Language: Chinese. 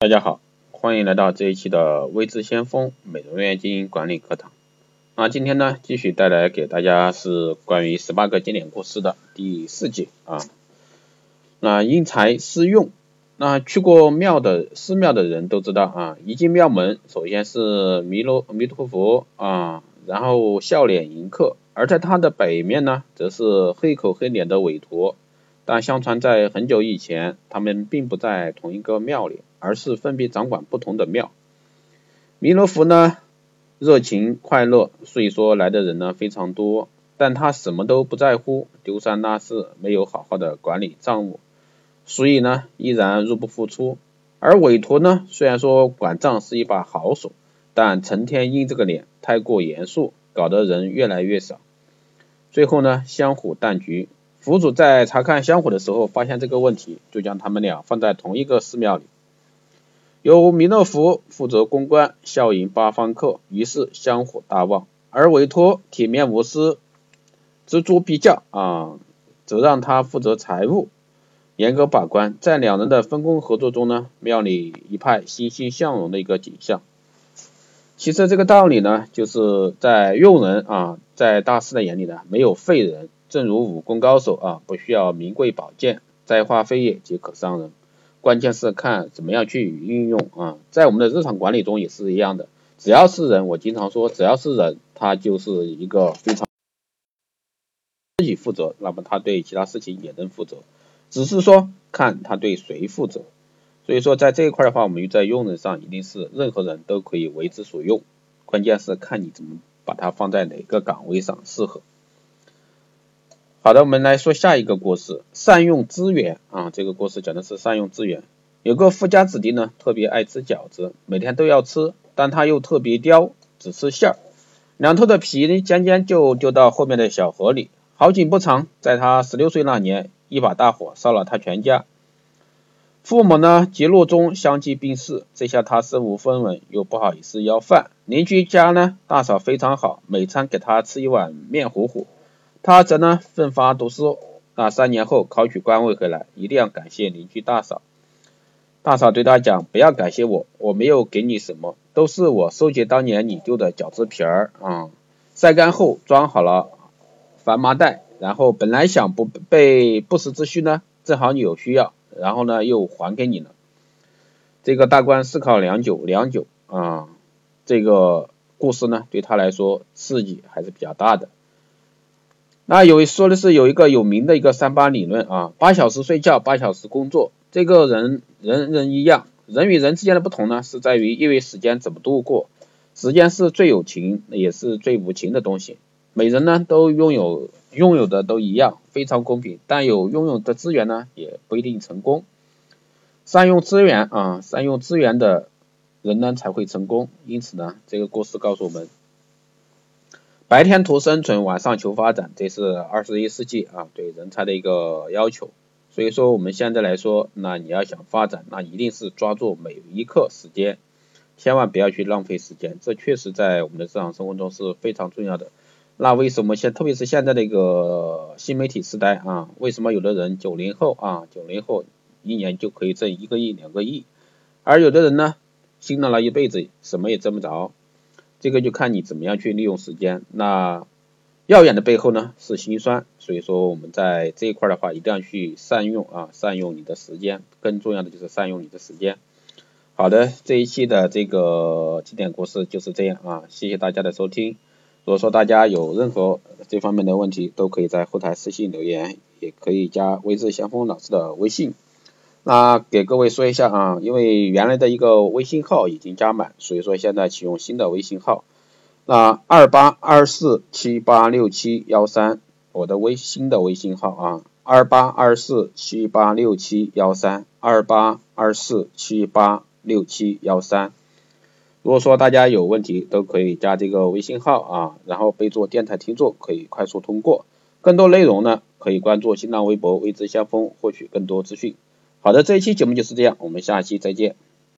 大家好，欢迎来到这一期的微知先锋美容院经营管理课堂。那今天呢，继续带来给大家是关于十八个经典故事的第四节啊。那因材施用，那去过庙的寺庙的人都知道啊，一进庙门，首先是弥勒弥陀佛啊，然后笑脸迎客，而在他的北面呢，则是黑口黑脸的韦陀。但相传在很久以前，他们并不在同一个庙里，而是分别掌管不同的庙。弥勒佛呢，热情快乐，所以说来的人呢非常多，但他什么都不在乎，丢三落四，没有好好的管理账务，所以呢依然入不敷出。而韦陀呢，虽然说管账是一把好手，但成天阴这个脸太过严肃，搞得人越来越少，最后呢香火淡局。佛祖在查看香火的时候，发现这个问题，就将他们俩放在同一个寺庙里，由弥勒佛负责公关，笑迎八方客，于是香火大旺；而韦陀铁面无私，锱铢必较啊，则让他负责财务，严格把关。在两人的分工合作中呢，庙里一派欣欣向荣的一个景象。其实这个道理呢，就是在用人啊，在大师的眼里呢，没有废人。正如武功高手啊，不需要名贵宝剑，摘花飞叶即可伤人，关键是看怎么样去运用啊。在我们的日常管理中也是一样的，只要是人，我经常说，只要是人，他就是一个非常自己负责，那么他对其他事情也能负责，只是说看他对谁负责。所以说在这一块的话，我们在用人上一定是任何人都可以为之所用，关键是看你怎么把它放在哪个岗位上适合。好的，我们来说下一个故事，善用资源啊。这个故事讲的是善用资源。有个富家子弟呢，特别爱吃饺子，每天都要吃，但他又特别刁，只吃馅儿，两头的皮呢，尖尖就丢到后面的小河里。好景不长，在他十六岁那年，一把大火烧了他全家。父母呢，急怒中相继病逝，这下他身无分文，又不好意思要饭。邻居家呢，大嫂非常好，每餐给他吃一碗面糊糊。他则呢奋发读书，那三年后考取官位回来，一定要感谢邻居大嫂。大嫂对他讲：“不要感谢我，我没有给你什么，都是我收集当年你丢的饺子皮儿啊，晒干后装好了砝麻袋，然后本来想不备不时之需呢，正好你有需要，然后呢又还给你了。”这个大官思考良久良久啊，这个故事呢对他来说刺激还是比较大的。那有说的是有一个有名的一个三八理论啊，八小时睡觉，八小时工作。这个人人人一样，人与人之间的不同呢，是在于因为时间怎么度过。时间是最有情，也是最无情的东西。每人呢都拥有拥有的都一样，非常公平。但有拥有的资源呢，也不一定成功。善用资源啊，善用资源的人呢才会成功。因此呢，这个故事告诉我们。白天图生存，晚上求发展，这是二十一世纪啊对人才的一个要求。所以说我们现在来说，那你要想发展，那一定是抓住每一刻时间，千万不要去浪费时间。这确实在我们的日常生活中是非常重要的。那为什么现特别是现在的一个新媒体时代啊，为什么有的人九零后啊九零后一年就可以挣一个亿两个亿，而有的人呢辛劳了一辈子什么也挣不着？这个就看你怎么样去利用时间。那耀眼的背后呢是辛酸，所以说我们在这一块的话一定要去善用啊，善用你的时间。更重要的就是善用你的时间。好的，这一期的这个经典故事就是这样啊，谢谢大家的收听。如果说大家有任何这方面的问题，都可以在后台私信留言，也可以加微智先锋老师的微信。那给各位说一下啊，因为原来的一个微信号已经加满，所以说现在启用新的微信号。那二八二四七八六七幺三，我的微新的微信号啊，二八二四七八六七幺三，二八二四七八六七幺三。如果说大家有问题，都可以加这个微信号啊，然后备注电台听众，可以快速通过。更多内容呢，可以关注新浪微博未知先锋，获取更多资讯。好的，这一期节目就是这样，我们下期再见。